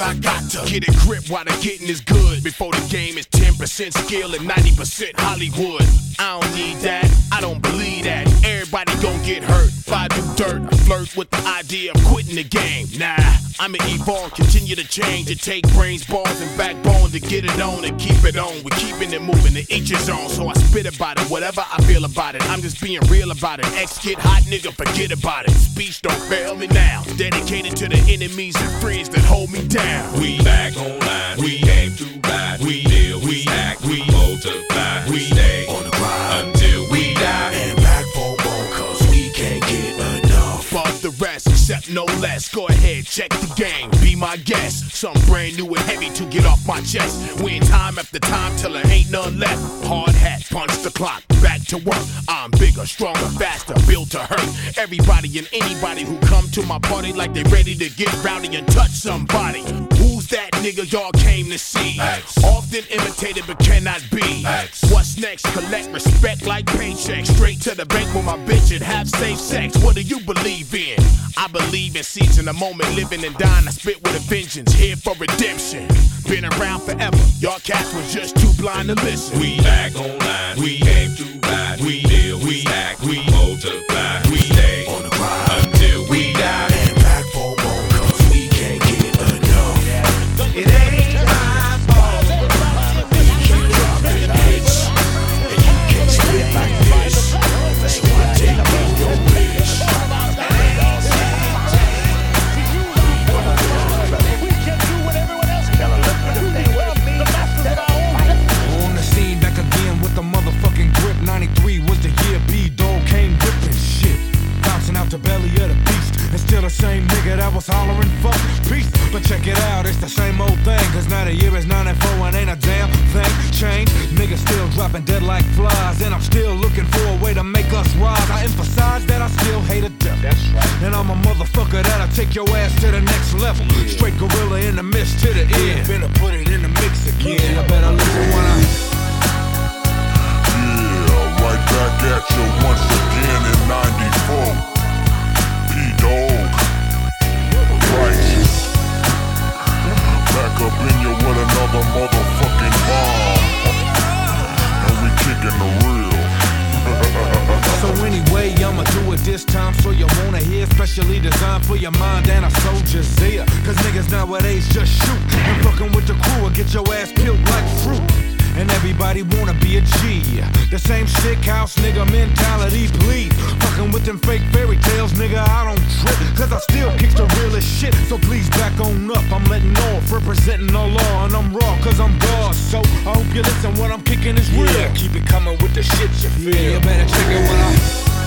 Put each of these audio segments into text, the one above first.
I got to. Get a grip while the getting is good. Before the game is 10% skill and 90% Hollywood. I don't need that, I don't believe that. Everybody gon' get hurt if I do dirt. I flirt with the idea of quitting the game. Nah, I'ma evolve, continue to change. and take brains, balls, and backbone to get it on and keep it on. We're keeping it moving, the each is on. So I spit about it, whatever I feel about it. I'm just being real about it. X get hot, nigga, forget about it. Speech don't fail me now. Dedicated to the enemies and friends that hold me down. We back online, we no less. Go ahead, check the game, be my guest. Something brand new and heavy to get off my chest. Win time after time till there ain't none left. Hard hat, punch the clock, back to work. I'm bigger, stronger, faster, built to hurt. Everybody and anybody who come to my party like they ready to get rowdy and touch somebody. Who's that nigga y'all came to see? X. Often imitated but cannot be. X. What's next? Collect respect like paychecks. Straight to the bank with my bitch and have safe sex. What do you believe in? I believe in seizing the moment, living and dying. I spit with a vengeance, here for redemption. Been around forever. Y'all cats was just too blind to listen. We back online, we came to bad, we deal, we act, we hollering peace. But check it out, it's the same old thing. Cause now the year is 94 and ain't a damn thing changed. Niggas still dropping dead like flies. And I'm still looking for a way to make us rise. I emphasize that I still hate a death. That's right. And I'm a motherfucker that'll take your ass to the next level. Straight gorilla in the mist to the end. Finna put it in the mix again. I better listen when I. Yeah, right back at you once again in you with another motherfucking bomb. And we kicking the real. So anyway, I'ma do it this time so you wanna hear Specially designed for your mind and a soldier's ear Cause niggas nowadays just shoot And fucking with the crew will get your ass peeled like fruit and everybody wanna be a G. The same sick house nigga mentality, please. Fucking with them fake fairy tales, nigga, I don't trip. Cause I still kick the realest shit. So please back on up. I'm letting off, representing the law, and I'm raw, cause I'm God. So I hope you listen, what I'm kicking is real. Yeah, keep it coming with the shit you feel. Yeah, you better check it when I.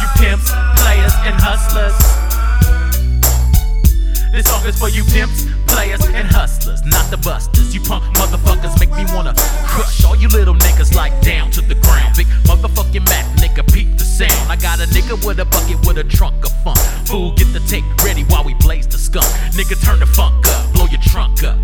you pimps, players, and hustlers. This song is for you pimps, players, and hustlers, not the busters. You punk motherfuckers make me wanna crush all you little niggas like down to the ground. Big motherfucking Mac, nigga, peep the sound. I got a nigga with a bucket with a trunk of funk. Fool, get the tape ready while we blaze the skunk. Nigga, turn the funk up, blow your trunk up,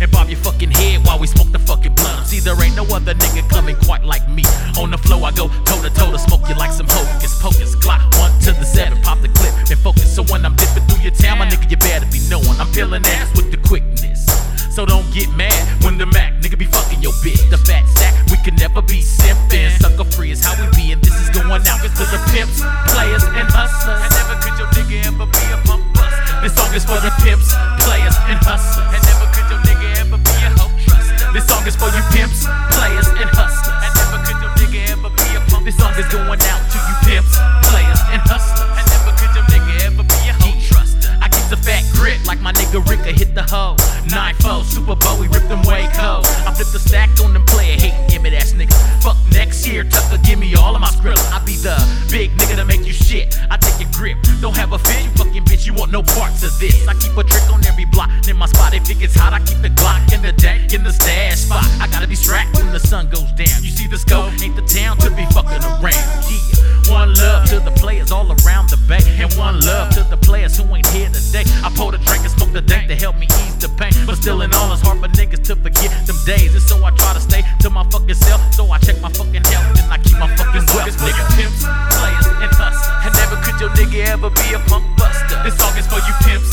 and bob your fucking head while we smoke the fucking blunt. See, there ain't no other nigga coming quite like me. On the flow, I go toe to toe to smoke you like some hocus pocus. Glock one to the seven, pop the clip and focus. So when I'm dipping through your town, my nigga, you better be knowing I'm peeling ass with the quickness. So don't get mad when the Mac nigga be fucking your bitch. The fat sack, we can never be simping. Sucker free is how we be, and this is going out to the pimps, players, and hustlers. And never could your nigga ever be a pump buster. This song is for the pimps, players, and hustlers. And never could your nigga ever be a hoe truster. This song is for you pimps, players, and hustlers. And never could your nigga ever be a pump This song is going out to you pimps, players, and hustlers. Nigga hit the hoe. Nine four, Super Bowl, we rip them way cold. I flip the stack on them player hating give me that nigga. Fuck next year, Tucker, give me all of my skrilla. I be the big nigga to make you shit. I take your grip, don't have a fit, you fucking bitch. You want no parts of this. I keep a trick on every block. In my spot, if it gets hot, I keep the Glock in the deck, in the stash spot. I gotta be strapped when the sun goes down. You see the scope, ain't the town to be fucking around. Yeah, one love to the players all around the bay, and one love to the players who ain't here today. I pour the drink the dank to help me ease the pain. But still, in all, it's hard for niggas to forget them days. And so I try to stay to my fucking self. So I check my fucking health and I keep my fucking wealth. Nigga, pimps, players, and hustlers. And never could your nigga ever be a punk buster. This song is for you pimps,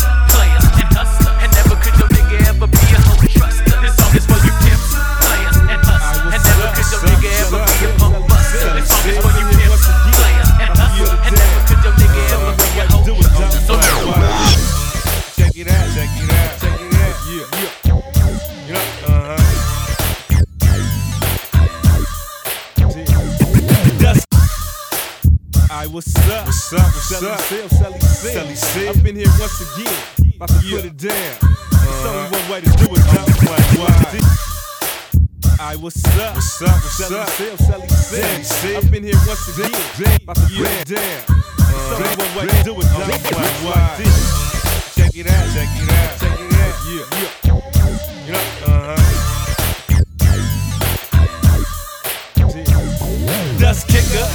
What's up? Sally up? Sil, Sally Sil. Sally Sil. Here once again. About to Yeah. put it down. There's only one way to do it, though. Why? Alright, what's up? What's up? What's Sally up? Sally Sally Sil. Sil. Up in here once again. About to put it down. There's only one way to do it, though. Why? Check it out, check it out, check it out. Yeah, yeah. Know, uh huh. Dust kicker,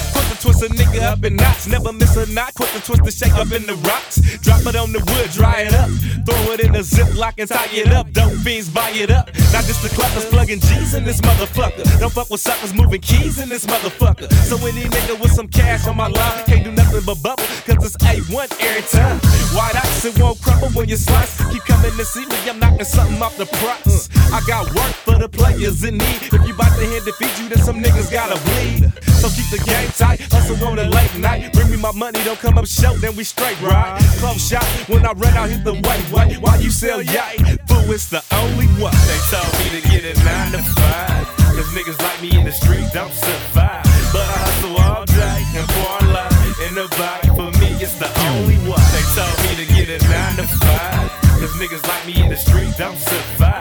twist a nigga up in knots. Never miss a knot, quick the twist the shake up in the rocks. Drop it on the wood, dry it up. Throw it in a ziplock and tie it up. Dope fiends buy it up. Not just the cluckers plugging G's in this motherfucker. Don't fuck with suckers moving keys in this motherfucker. So any nigga with some cash on my line can't do nothing but bubble, cause it's A1 every time. White ice, it won't crumble when you slice. Keep coming to see me, I'm knocking something off the price. I got work for the players in need. If you bout to hand defeat you, then some niggas gotta bleed. So keep the game tight, hustle on a late night. Bring me my money, don't come up short, then we straight ride. Close shot, when I run out, hit the white white. While you sell yay, fool, it's the only one. They told me to get it nine to five. Cause niggas like me in the street don't survive. But I hustle all day and parlay in the bag. For me, it's the only one. They told me to get it nine to five. Cause niggas like me in the street don't survive.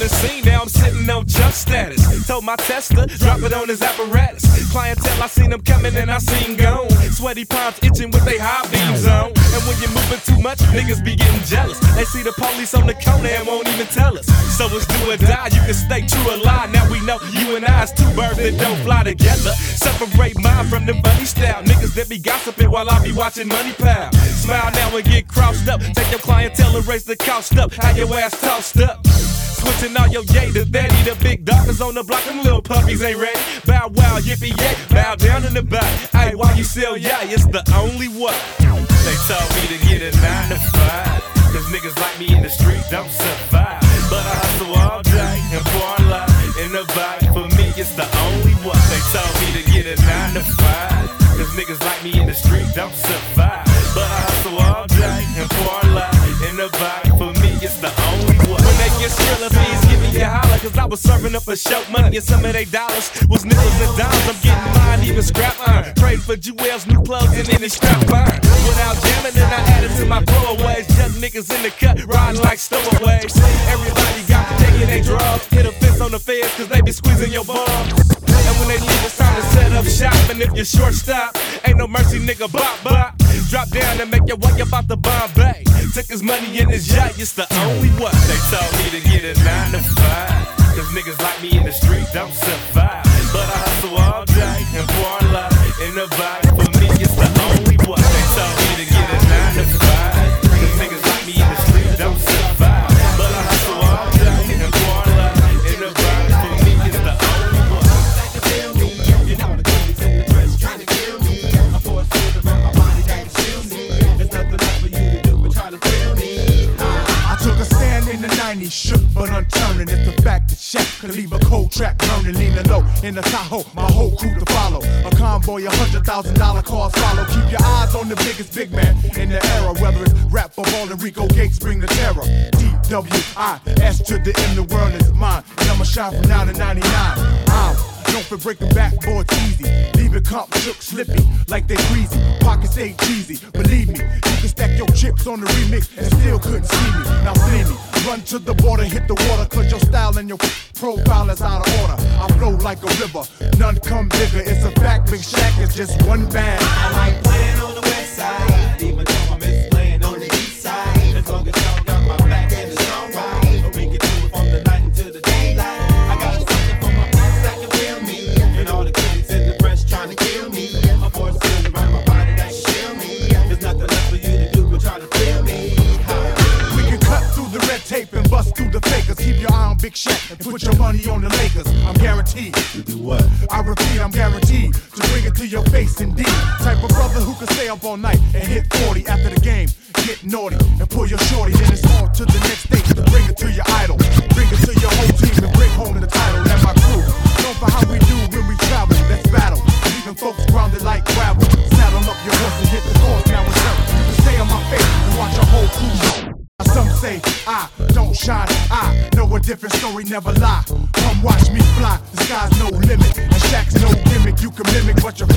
The scene, now I'm sitting on jump status. Told my tester, drop it on his apparatus. Clientele, I seen them coming and I seen gone. Sweaty palms itching with they high beams on. And when you're moving too much, niggas be getting jealous. They see the police on the corner and won't even tell us. So it's do or die, you can stay true or lie. Now we know you and I I's two birds that don't fly together. Separate mine from the funny style. Niggas that be gossiping while I be watching Money Pal. Smile now and get crossed up. Take your clientele and raise the cost up. Have your ass tossed up. Switching all your yay to daddy, the big dogs on the block, them little puppies ain't ready. Bow wow, yippee yay, bow down in the back. Hey, why you sell yay? It's the only way. They told me to get a nine to five. Cause niggas like me in the street don't survive. But I hustle all day and parlay in the bag. For me, it's the only one. They told me to get a nine to five. Cause niggas like me in the street don't survive. But I hustle all day and parlay in the bag. For me, it's the only one. When they get skrilla, a holler. Cause I was serving up a show money and some of they dollars was nickels and dimes. I'm getting mine, even scrap iron. Praying for Jewels, new clothes, and any strap iron. Without jamming, then I added to my throwaways. Young niggas in the cut, riding like stowaways. Everybody got taking they drugs. Hit a fence on the feds, cause they be squeezing your bum. And when they leave, it's time to set up shop. And if you're short stop, ain't no mercy, nigga, bop, bop. Drop down and make your way about the Bombay. Took his money in his yacht, it's the only way. They told me to get a nine to five. Cause niggas like me in the street don't survive. But I hustle all day and parlay in the bag. leave a cold track burning, leaning low in the Tahoe. My whole crew to follow. A convoy, a hundred thousand dollar cars follow. Keep your eyes on the biggest big man in the era. Whether it's rap or ball, Rico Gates bring the terror. D-W-I-S to the end, the world is mine. And I'ma shine from now to 99. I'm don't for breaking backboards easy. Leave it comp shook slippy like they greasy. Pockets ain't cheesy. Believe me, you can stack your chips on the remix and still couldn't see me. Now see me. Run to the border, hit the water and your profile is out of order. I flow like a river, none come bigger. It's a fact, Big Shaq is just one bag. I like put your money on the Lakers. I'm guaranteed to do what? I repeat, I'm guaranteed to bring it to your face indeed. Type of brother who can stay up all night and hit 40 after the game. Get naughty and pull your shorty, then it's on to the next day to bring it to your idol. Bring it to your whole team and bring home the title. And my crew known for how we do when we travel. Let's battle, Even folks grounded like gravel. Saddle up your horse and hit the course now it's up. You can stay on my face and watch your whole crew. Some say I don't shine, I different story, never lie. Come watch me fly, the sky's no limit. And Shaq's no gimmick, you can mimic, but you're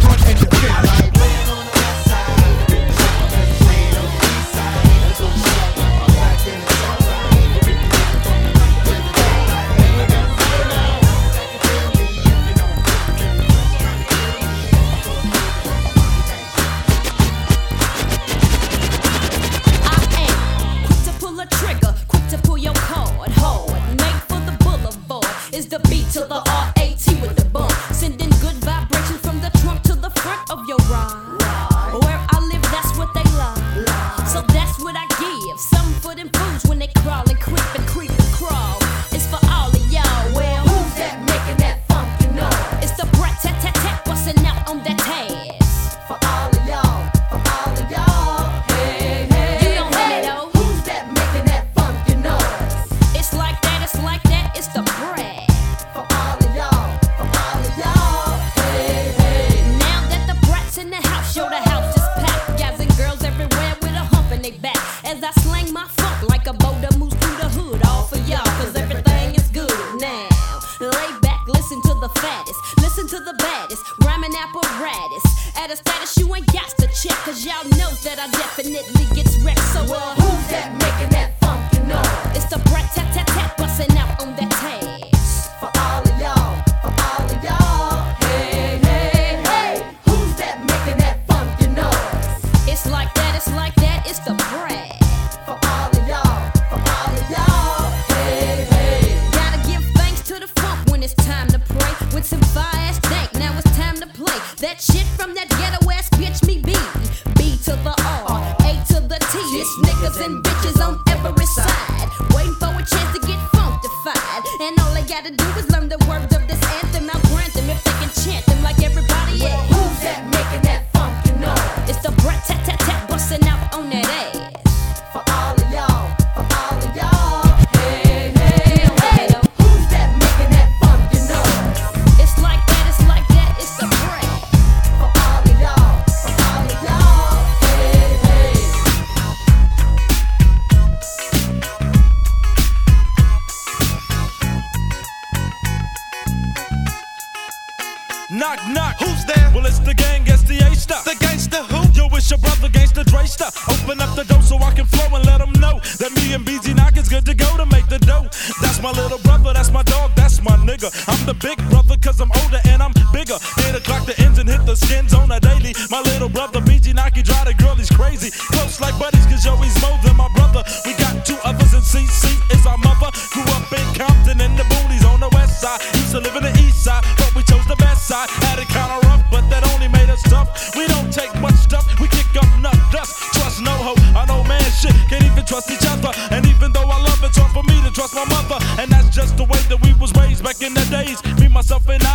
in the days. Me, myself, and I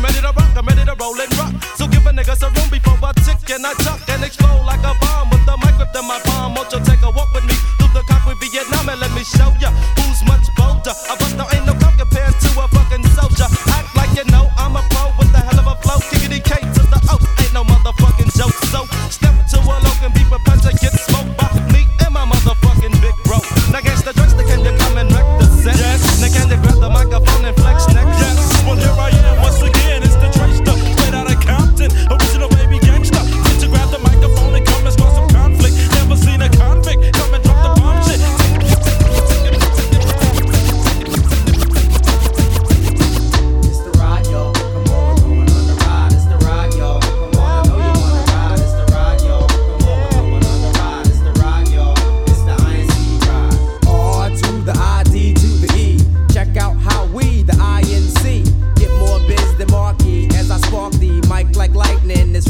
I'm ready to rock, I'm ready to roll and rock. So give a nigga some room before I tick and I tuck and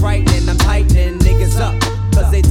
frightening. I'm tightening niggas up, cause they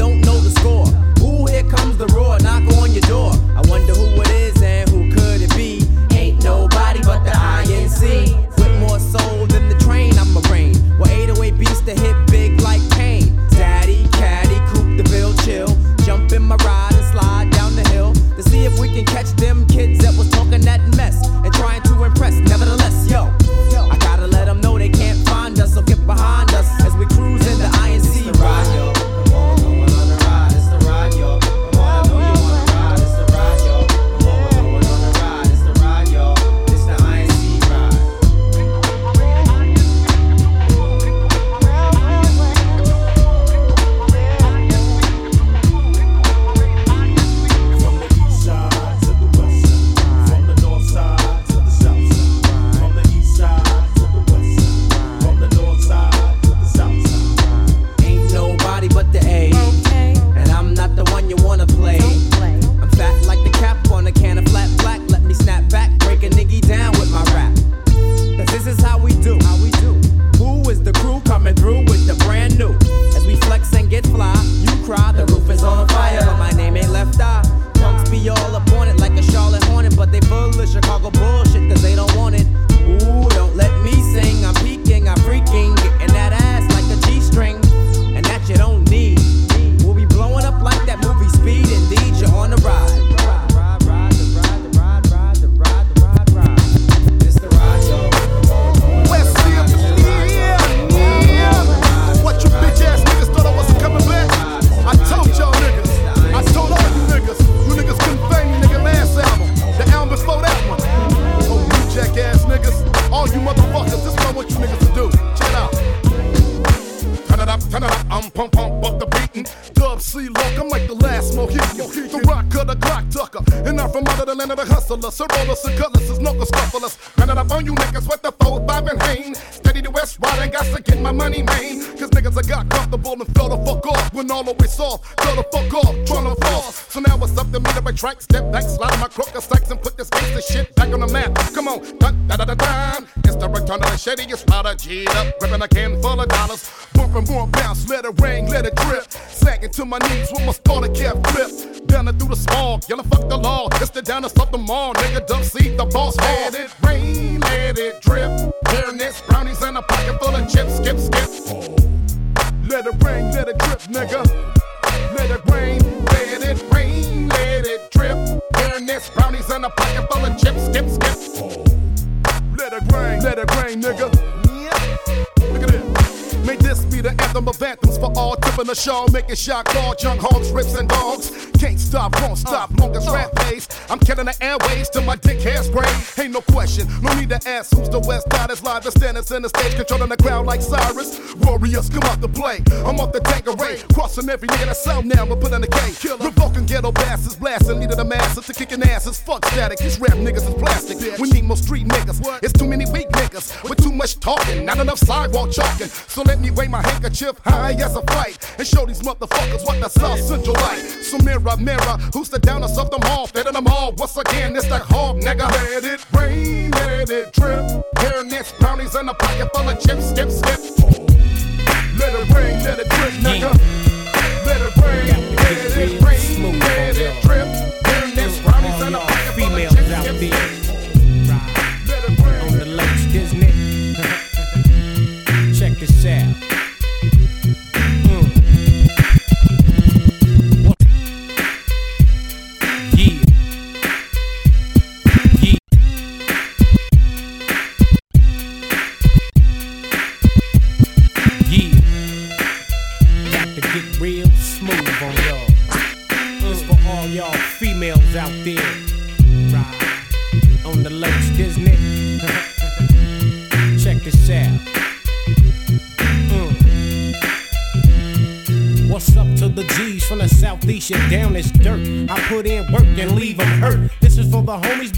the last Mohican. The rock of the clock tucker. And I'm from out of the land of the hustlers. Sir, rollers and cutlasses, knuckles, scufflers. Running up on you niggas with the four, five, and hane. That's why I got to get my money, made. Cause niggas, I got comfortable and fell the fuck off. When all the way soft, fell the fuck off, trying to fall. So now it's up to me to retract, step back, slide on my crocker sacks and put this gangsta shit back on the map. Come on, da da da da da. It's the return of the shadiest spotter, G'd up, grabbing a can full of dollars. Bumping more bounce, let it ring, let it drip. Sagging to my knees with my starter cap flip. Down and through the small, yelling fuck the law. It's the down and stop them all, nigga. Dump seat, the boss. Let it rain, let it drip. Fairness, brownies, and a pocket full of chips, skip, skip. Let it rain, let it drip, nigga. Let it rain, let it rain, let it drip. Burn brownies in a pocket full of chips, skip, skip. Let it rain, let it rain, nigga. Look at this. May this be the anthem of anthems for all tipping the shawl, making shot call, junk hogs, rips and dogs. Can't stop, won't stop, uh, long as uh. rap plays. I'm killing the airways till my dick hairspray. Ain't no question, no need to ask who's the West Side is live. The standards in the stage, controlling the crowd like Cyrus. Warriors, come out to play. I'm off the Tanqueray, crossing every nigga I out now, but put in the game. Killer. Revoking ghetto is blasting, needed the masses to kicking asses. Fuck static, these rap niggas is plastic. We need more street niggas. It's too many weak niggas with too much talking, not enough sidewalk chalking. So let me wave my handkerchief high as a fight and show these motherfuckers what the South Central like. So mirror, mirror, who's the downest of them all? Better them all. Once again, it's the hog, nigga. Let it rain, let it drip. Hairnets, brownies, and a pocket full of chips. Skip, skip. Let it rain, let it drip, nigga. Let it rain, let it rain, let it drip. Hairnets, brownies, and a pocket full of chips. Skip, skip.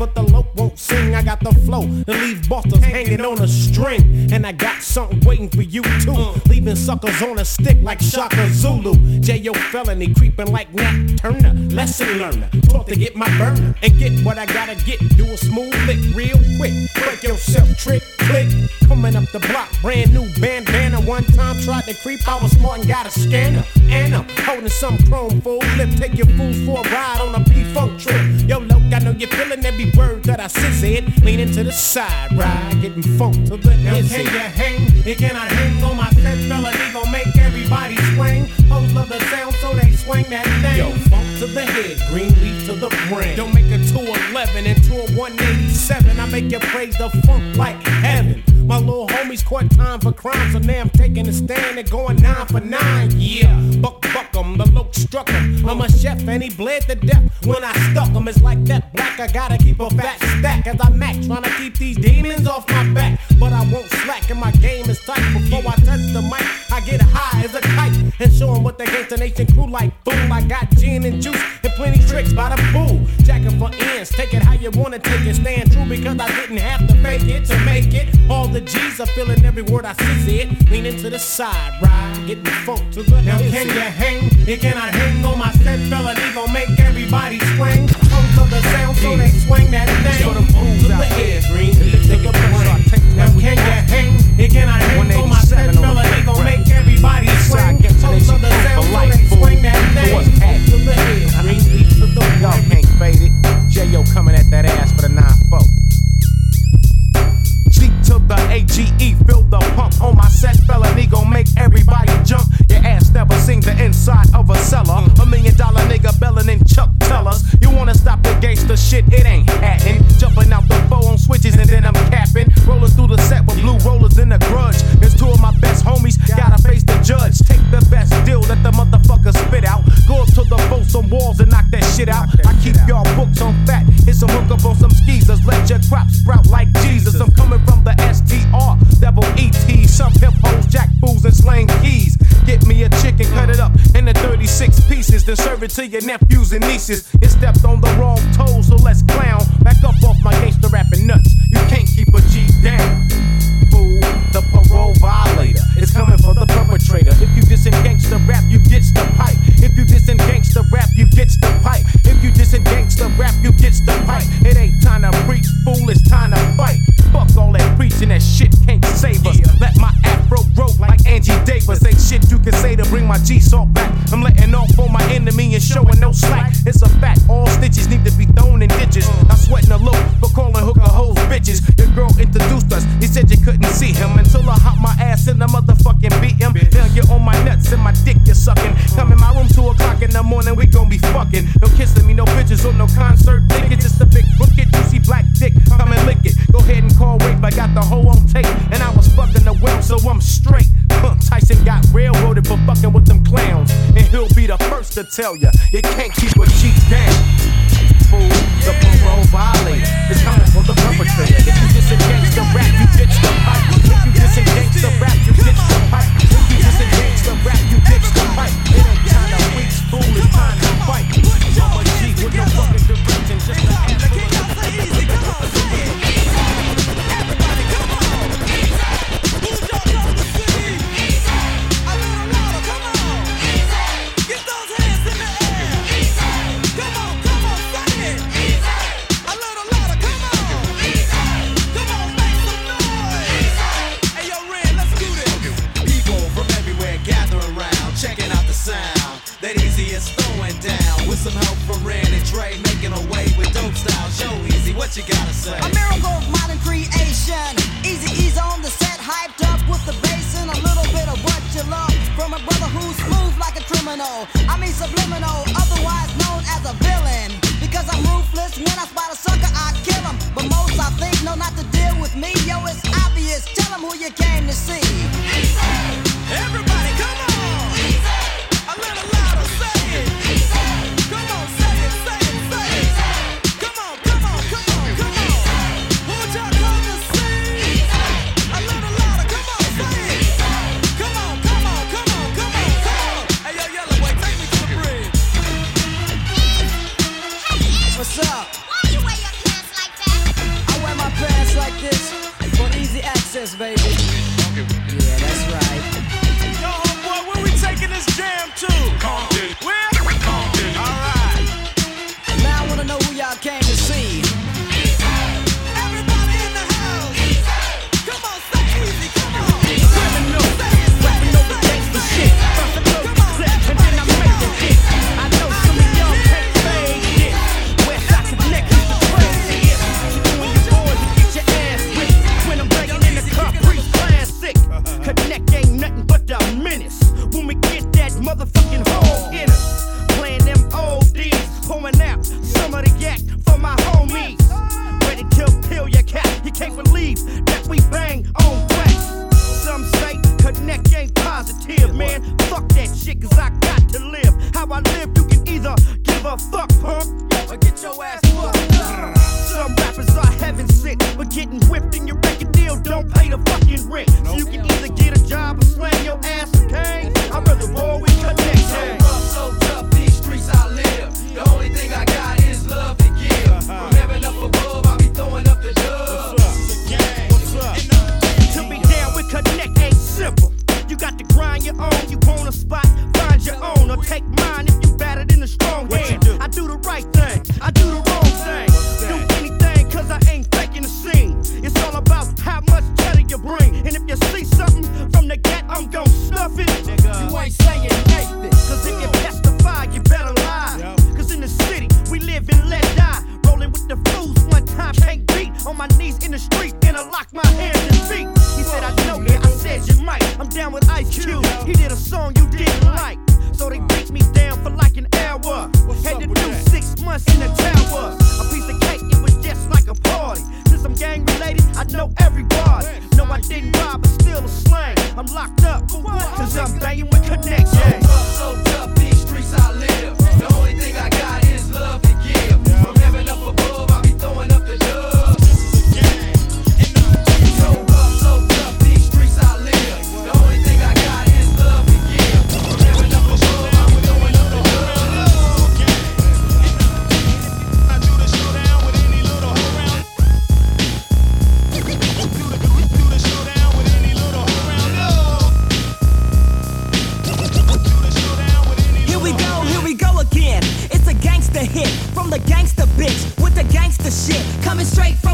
But the loc won't sing. I got the flow to leave bosses hanging on a string. And I got something waiting for you too. Leaving suckers on a stick like Shaka Zulu. J.O. felony creeping like Nat Turner. Lesson learner. Taught to get my burner and get what I gotta get. Do a smooth lick real quick. Break yourself, trick, click. Coming up the block, brand new bandana. One time tried to creep, I was smart and got a scanner. And I'm holding some chrome full lip. Take your fools for a ride on a P-Funk trip. Yo, look, I know you're feeling every word that I said. Leaning to the side, ride, getting funk to the Now can you hang? You cannot hang on my set, fella. He gon' make everybody swing. Hoes love the sound, so they swing that thing. Yo, funk to the head, green leaf to the brain. Don't make a 211 into a 187. I make you praise the funk like heaven. My little homies caught time for crime, so now I'm taking a stand and going nine for nine. Yeah, buck buck 'em, the look struck 'em. I'm a chef and he bled to death when I stuck him. It's like that black, I gotta keep a fat stack as I mac, trying to keep these demons off my back. But I won't slack and my game is tight. Before I touch the mic, I get high as a kite and show show 'em what the Gangsta Nation crew like. Boom, I got gin and juice and plenty tricks by the pool. Jacking for ends, take it how you wanna take it. Stand true because I didn't have to fake it to make it. All the G's are feeling every word I said. Leaning to the side, ride, getting the funk to the Now can you hang? You cannot hang on my set, fella. He gon' make everybody swing. Hoes love the sound, so they swing that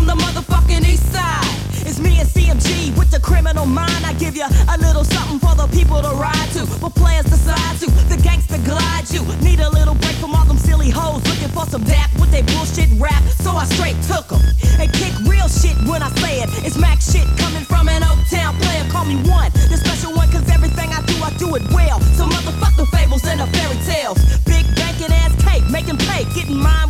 the motherfucking east side. It's me and CMG with the criminal mind. I give you a little something for the people to ride to. But players decide to, the gangster glide you. Need a little break from all them silly hoes looking for some dap with they bullshit rap. So I straight took them and kick real shit when I say it. It's Mac shit coming from an Oak Town player. Call me one, the special one, cause everything I do, I do it well. So motherfucking fables and the fairy tales. Big banking ass cake, making pay, getting mine